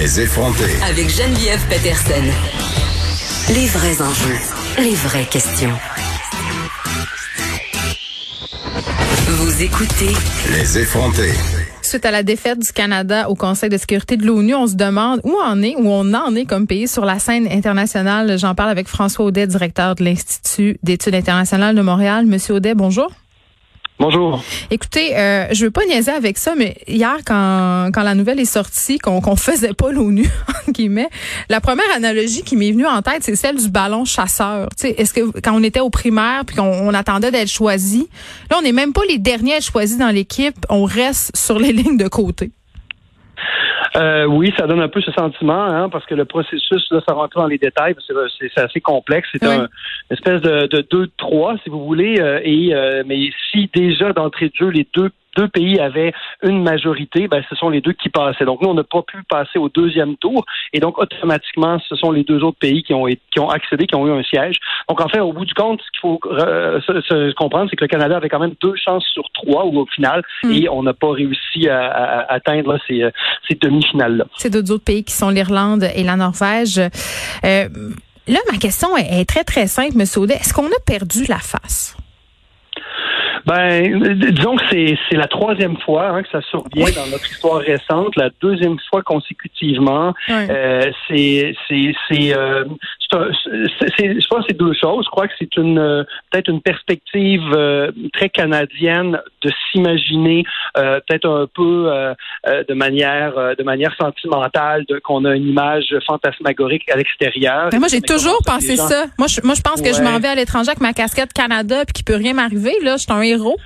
Les effronter. Avec Geneviève Peterson. Les vrais enjeux, les vraies questions. Vous écoutez Les effronter. Suite à la défaite du Canada au Conseil de sécurité de l'ONU, on se demande où en est, où on en est comme pays sur la scène internationale. J'en parle avec François Audet, directeur de l'Institut d'études internationales de Montréal. Monsieur Audet, bonjour. Bonjour. Écoutez, euh, je veux pas niaiser avec ça, mais hier, quand, quand la nouvelle est sortie, qu'on qu'on faisait pas l'ONU, la première analogie qui m'est venue en tête, c'est celle du ballon chasseur. Est-ce que quand on était au primaire puis qu'on on attendait d'être choisi, là, on n'est même pas les derniers à être choisis dans l'équipe, on reste sur les lignes de côté. Euh, oui, ça donne un peu ce sentiment, hein, parce que le processus, là, ça rentre dans les détails, c'est, c'est assez complexe. C'est Oui. un une espèce de, de 2-3, si vous voulez. euh, et euh, mais si déjà d'entrée de jeu, les deux deux pays avaient une majorité, ben ce sont les deux qui passaient. Donc nous, on n'a pas pu passer au deuxième tour, et donc automatiquement, ce sont les deux autres pays qui ont été- qui ont accédé, qui ont eu un siège. Donc en fait, au bout du compte, ce qu'il faut euh, se, se comprendre, c'est que le Canada avait quand même deux chances sur trois, au final, Mm. et on n'a pas réussi à, à- à atteindre là, ces, euh, ces demi-finales-là. C'est d'autres autres pays qui sont l'Irlande et la Norvège. Euh, là, ma question est, est très, très simple, Monsieur Audet. Est-ce qu'on a perdu la face? Ben, euh, disons que c'est c'est la troisième fois hein, que ça survient Oui. dans notre histoire récente, la deuxième fois consécutivement. Ouais. Euh, c'est c'est c'est euh, c'est un- c'est- c'est- je pense que c'est deux choses. Je crois que c'est une euh, peut-être une perspective euh, très canadienne de s'imaginer euh, peut-être un peu de manière euh, de manière sentimentale de qu'on a une image fantasmagorique à l'extérieur. Mais moi, j'ai toujours pensé gens- ça. Moi, je, moi, je pense que je m'en vais à l'étranger avec ma casquette Canada puis qu'il peut rien m'arriver. Là, je suis un héros.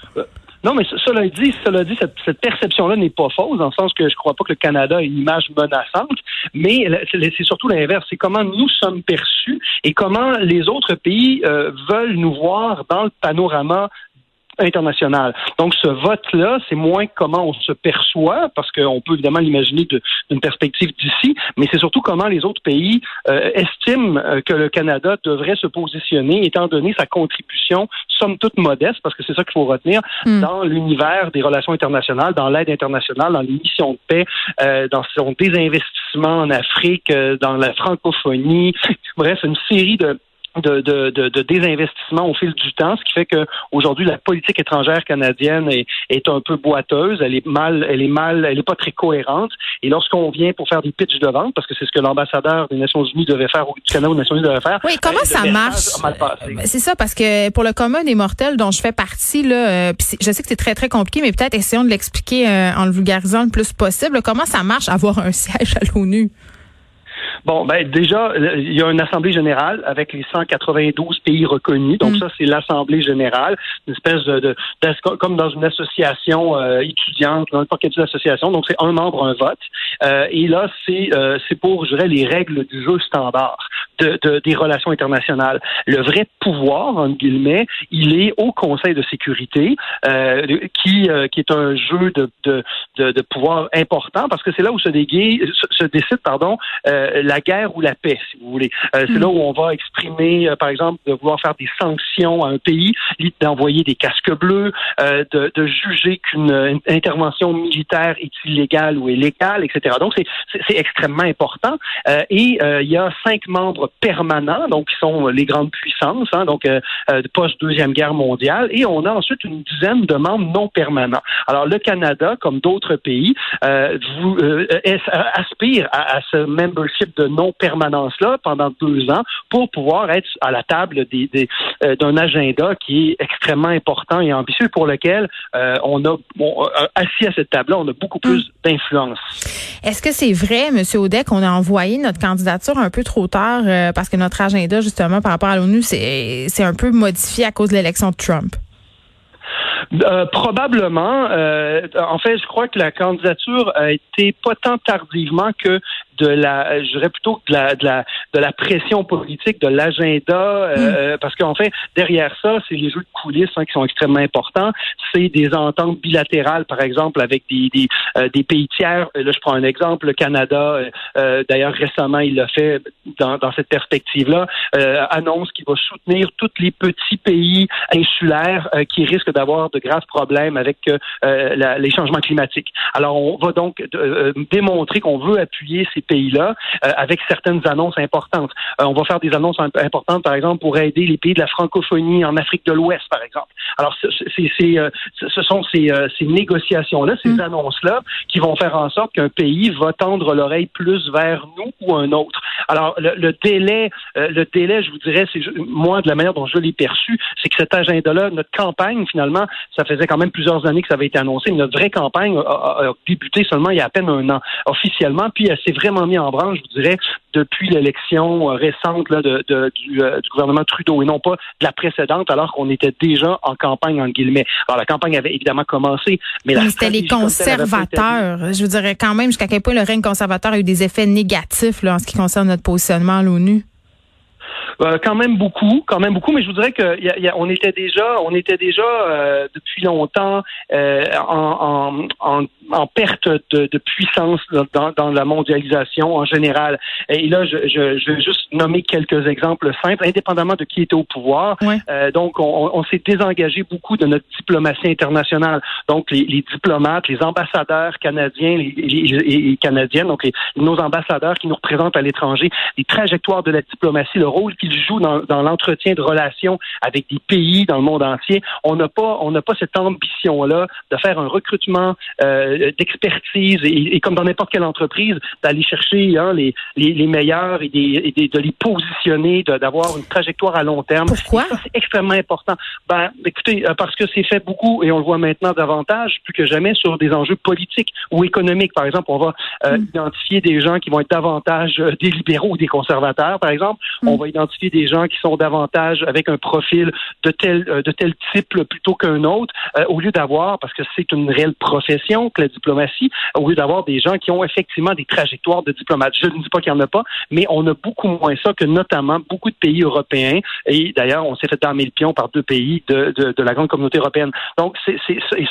Non, mais ce- cela dit, cela dit, cette, perception-là n'est pas fausse, dans le sens que je crois pas que le Canada a une image menaçante, mais c'est surtout l'inverse. C'est comment nous sommes perçus et comment les autres pays euh, veulent nous voir dans le panorama international. Donc, ce vote-là, c'est moins comment on se perçoit, parce qu'on peut évidemment l'imaginer d'une perspective d'ici, mais c'est surtout comment les autres pays euh, estiment euh, que le Canada devrait se positionner, étant donné sa contribution, somme toute modeste, parce que c'est ça qu'il faut retenir, Hmm. dans l'univers des relations internationales, dans l'aide internationale, dans les missions de paix, euh, dans son désinvestissement en Afrique, euh, dans la francophonie, bref, une série de de, de, de, de désinvestissement au fil du temps, ce qui fait que aujourd'hui la politique étrangère canadienne est, est un peu boiteuse, elle est mal, elle est mal, elle est pas très cohérente. Et lorsqu'on vient pour faire des pitchs de vente, parce que c'est ce que l'ambassadeur des Nations Unies devait faire ou du Canada aux Nations Unies devait faire. Oui, comment euh, ça marche? Euh, C'est ça, parce que pour le commun des mortels dont je fais partie, là, euh, je sais que c'est très, très compliqué, mais peut-être essayons de l'expliquer euh, en le vulgarisant le plus possible. Comment ça marche avoir un siège à l'ONU? Bon, ben déjà, euh, il y a une assemblée générale avec les 192 pays reconnus. Donc Mm. ça, c'est l'assemblée générale, une espèce de, de- comme dans une association euh, étudiante, dans n'importe quelle association. Donc c'est un membre, un vote. Euh, et là, c'est euh, c'est pour, je dirais, les règles du jeu standard de, de- des relations internationales. Le vrai pouvoir, entre guillemets, il est au Conseil de sécurité, euh, qui euh, qui est un jeu de, de, de, de pouvoir important parce que c'est là où se, déguise, se, se décide, pardon, euh, la guerre ou la paix, si vous voulez. Euh, c'est là où on va exprimer, euh, par exemple, de vouloir faire des sanctions à un pays, d'envoyer des casques bleus, euh, de, de juger qu'une intervention militaire est illégale ou illégale, etc. Donc, c'est- extrêmement important. Euh, et euh, il y a cinq membres permanents, donc qui sont les grandes puissances, hein, donc euh, euh, post-deuxième guerre mondiale. Et on a ensuite une dizaine de membres non permanents. Alors, le Canada, comme d'autres pays, euh, vous, euh, aspire à, à ce membership de non-permanence-là pendant deux ans pour pouvoir être à la table des, des, euh, d'un agenda qui est extrêmement important et ambitieux pour lequel euh, on a, bon, euh, assis à cette table-là, on a beaucoup plus d'influence. Est-ce que c'est vrai, M. Audet, qu'on a envoyé notre candidature un peu trop tard euh, parce que notre agenda, justement, par rapport à l'ONU, c'est un peu modifié à cause de l'élection de Trump? Euh, probablement. Euh, en fait, je crois que la candidature a été pas tant tardivement que de la, je dirais plutôt de la, de la, de la pression politique, de l'agenda, euh, mm. parce qu'en fait, derrière ça, c'est les jeux de coulisses hein, qui sont extrêmement importants. C'est des ententes bilatérales, par exemple, avec des, des, euh, des pays tiers. Là, je prends un exemple, le Canada, euh, d'ailleurs récemment, il l'a fait dans, dans cette perspective-là, annonce qu'il va soutenir tous les petits pays insulaires qui risquent d'avoir de graves problèmes avec la, les changements climatiques. Alors, on va donc démontrer qu'on veut appuyer ces pays-là euh, avec certaines annonces importantes. Euh, on va faire des annonces importantes, par exemple, pour aider les pays de la francophonie en Afrique de l'Ouest, par exemple. Alors, c'est, euh, ce sont ces, ces négociations-là, ces mm. annonces-là, qui vont faire en sorte qu'un pays va tendre l'oreille plus vers nous ou un autre. Alors, le, délai, le délai, je vous dirais, c'est moi de la manière dont je l'ai perçu, c'est que cet agenda-là, notre campagne, finalement, ça faisait quand même plusieurs années que ça avait été annoncé, mais notre vraie campagne a, débuté seulement il y a à peine un an officiellement, puis elle s'est vraiment mis en branche, je vous dirais, depuis l'élection euh, récente là, de, euh, du, gouvernement Trudeau et non pas de la précédente, alors qu'on était déjà en campagne, en guillemets. Alors, la campagne avait évidemment commencé, mais, mais c'était les conservateurs. Je vous dirais quand même jusqu'à quel point le règne conservateur a eu des effets négatifs là, en ce qui concerne notre positionnement à l'ONU. Euh, quand même beaucoup, quand même beaucoup, mais je vous dirais que y a, on était déjà, on était déjà euh, depuis longtemps euh, en, en, en, perte de, de puissance dans, dans, la mondialisation en général. Et là, je, je, je, vais juste nommer quelques exemples simples, indépendamment de qui était au pouvoir. donc, on, on s'est désengagé beaucoup de notre diplomatie internationale. Donc, les, les diplomates, les ambassadeurs canadiens et canadiennes, donc nos ambassadeurs qui nous représentent à l'étranger, les trajectoires de la diplomatie, le rôle qu'il joue dans, dans l'entretien de relations avec des pays dans le monde entier. On n'a pas, on n'a pas cette ambition-là de faire un recrutement euh, d'expertise et, et, comme dans n'importe quelle entreprise, d'aller chercher hein, les, les, les, meilleurs et, des, et de les positionner, d'avoir une trajectoire à long terme. Pourquoi? C'est extrêmement important. Ben, écoutez, euh, parce que c'est fait beaucoup et on le voit maintenant davantage, plus que jamais sur des enjeux politiques ou économiques. Par exemple, on va euh, hmm. identifier des gens qui vont être davantage euh, des libéraux ou des conservateurs, par exemple. Hmm. On va identifier des gens qui sont davantage avec un profil de tel euh, de tel type plutôt qu'un autre, euh, au lieu d'avoir, parce que c'est une réelle profession que la diplomatie, au lieu d'avoir des gens qui ont effectivement des trajectoires de diplomates. Je ne dis pas qu'il n'y en a pas, mais on a beaucoup moins ça que notamment beaucoup de pays européens. Et d'ailleurs, on s'est fait damer le pion par deux pays de, de, la grande communauté européenne. Donc, c'est,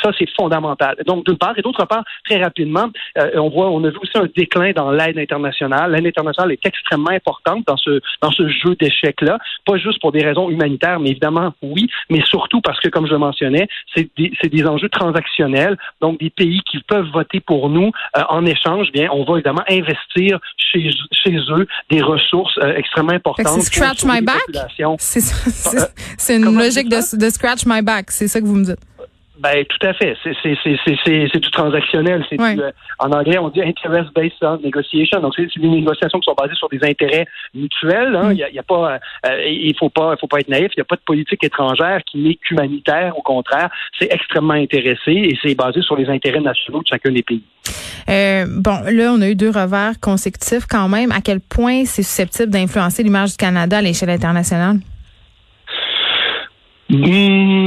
ça, c'est fondamental. Donc, d'une part, et d'autre part, très rapidement, euh, on voit, on a vu aussi un déclin dans l'aide internationale. L'aide internationale est extrêmement importante dans ce dans ce jeu d'échecs là pas juste pour des raisons humanitaires, mais évidemment, oui, mais surtout parce que, comme je le mentionnais, c'est des, des, enjeux transactionnels, donc des pays qui peuvent voter pour nous euh, en échange, bien, on va évidemment investir chez, chez eux des ressources euh, extrêmement importantes. C'est scratch my back? C'est une logique de, de scratch my back, c'est ça que vous me dites. Ben tout à fait. C'est du transactionnel. C'est euh, en anglais on dit interest based on negotiation. Donc c'est des négociations qui sont basées sur des intérêts mutuels. Hein. Mm. Il y, a, pas, euh, il faut pas, faut pas être naïf. Il n'y a pas de politique étrangère qui n'est qu'humanitaire. Au contraire, c'est extrêmement intéressé et c'est basé sur les intérêts nationaux de chacun des pays. Euh, bon, là, on a eu deux revers consécutifs quand même. À quel point c'est susceptible d'influencer l'image du Canada à l'échelle internationale?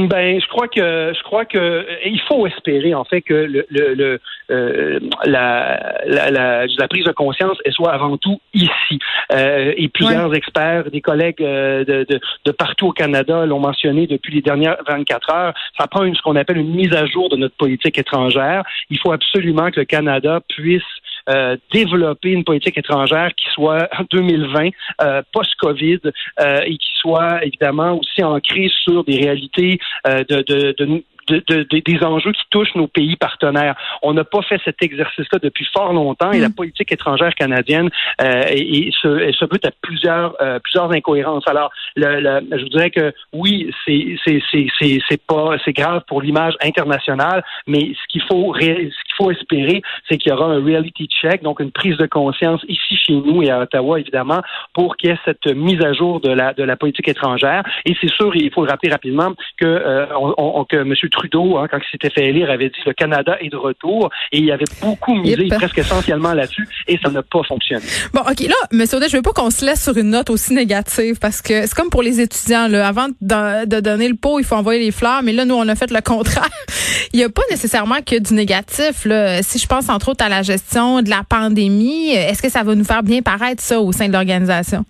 Ben, je crois que je crois que il faut espérer en fait que le, le, euh, la, la, la, prise de conscience elle soit avant tout ici. Euh, et plusieurs experts, des collègues euh, de, de, de, partout au Canada l'ont mentionné depuis les dernières 24 heures. Ça prend une, ce qu'on appelle une mise à jour de notre politique étrangère. Il faut absolument que le Canada puisse euh, développer une politique étrangère qui soit en 2020 euh, post-Covid euh, et qui soit évidemment aussi ancrée sur des réalités de, de, de de, des enjeux qui touchent nos pays partenaires. On n'a pas fait cet exercice-là depuis fort longtemps et la mm. politique étrangère canadienne euh, et, se, se bute à plusieurs euh, plusieurs incohérences. Alors, le, je vous dirais que oui, c'est c'est c'est c'est pas c'est grave pour l'image internationale, mais ce qu'il faut ce qu'il faut espérer, c'est qu'il y aura un reality check, donc une prise de conscience ici chez nous et à Ottawa évidemment, pour qu'il y ait cette mise à jour de la de la politique étrangère. Et c'est sûr, il faut le rappeler rapidement que euh, on, que M. Trudeau, hein, quand il s'était fait élire, avait dit le Canada est de retour et il avait beaucoup misé Yep. presque essentiellement là-dessus et ça n'a pas fonctionné. Bon, OK, là, M. Audet, je veux pas qu'on se laisse sur une note aussi négative parce que c'est comme pour les étudiants, là. Avant de, de donner le pot, il faut envoyer les fleurs, mais là, nous, on a fait le contraire. il n'y a pas nécessairement que du négatif, là. Si je pense entre autres à la gestion de la pandémie, est-ce que ça va nous faire bien paraître ça au sein de l'organisation?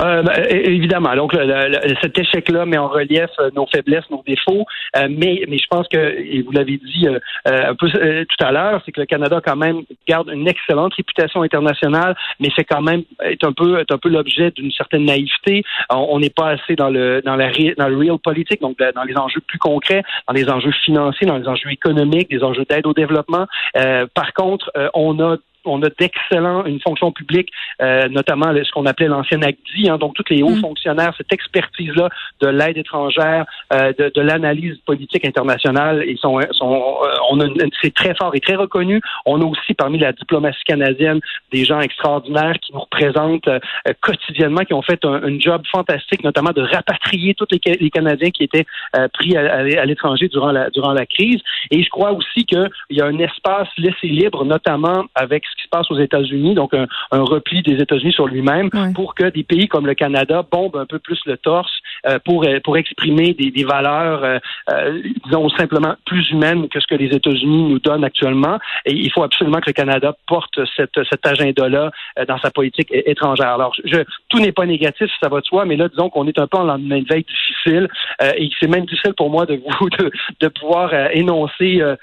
Euh, ben, évidemment. Donc, cet échec-là met en relief euh, nos faiblesses, nos défauts. Euh, mais, mais je pense que, et vous l'avez dit euh, euh, un peu euh, tout à l'heure, c'est que le Canada quand même garde une excellente réputation internationale, mais c'est quand même est un peu est un peu l'objet d'une certaine naïveté. On n'est pas assez dans le dans la dans le real politique, donc de- dans les enjeux plus concrets, dans les enjeux financiers, dans les enjeux économiques, des enjeux d'aide au développement. Par contre, on a on a d'excellents, une fonction publique, euh, notamment ce qu'on appelait l'ancienne ACDI, hein, donc tous les hauts Mm. fonctionnaires, cette expertise-là de l'aide étrangère, euh, de, de l'analyse politique internationale, ils sont, sont euh, on a c'est très fort et très reconnu. On a aussi parmi la diplomatie canadienne des gens extraordinaires qui nous représentent euh, quotidiennement, qui ont fait un, un job fantastique, notamment de rapatrier tous les, les Canadiens qui étaient euh, pris à, à- à l'étranger durant la, durant la crise. Et je crois aussi qu'il y a un espace laissé libre, notamment avec ce qui se passe aux États-Unis, donc un, un repli des États-Unis sur lui-même, pour que des pays comme le Canada bombent un peu plus le torse euh, pour euh, pour exprimer des, des valeurs, euh, euh, disons simplement plus humaines que ce que les États-Unis nous donnent actuellement. Et il faut absolument que le Canada porte cette, cet agenda-là euh, dans sa politique étrangère. Alors, je, tout n'est pas négatif, ça va de soi, mais là, disons qu'on est un peu en lendemain de veille difficile, euh, et c'est même difficile pour moi de vous de, de pouvoir énoncer euh,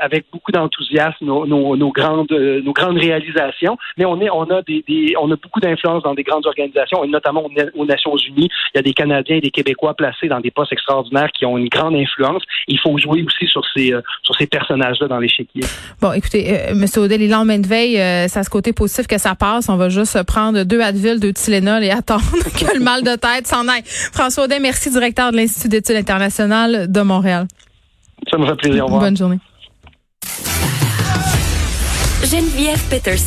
avec beaucoup d'enthousiasme nos, nos, nos grandes nos grandes réalisations. Mais on est on a des, des on a beaucoup d'influence dans des grandes organisations, et notamment aux, Na- aux Nations Unies. Il y a des Canadiens et des Québécois placés dans des postes extraordinaires qui ont une grande influence. Il faut jouer aussi sur ces euh, sur ces personnages-là dans l'échiquier. Bon, écoutez, euh, M. Audet, les lendemains de veille, euh, ça a ce côté positif que ça passe. On va juste prendre deux Advil, deux Tylenol et attendre que le mal de tête s'en aille. François Audet, merci, directeur de l'Institut d'études internationales de Montréal. Ça me fait plaisir. Au revoir. Bonne journée. Geneviève Peterson.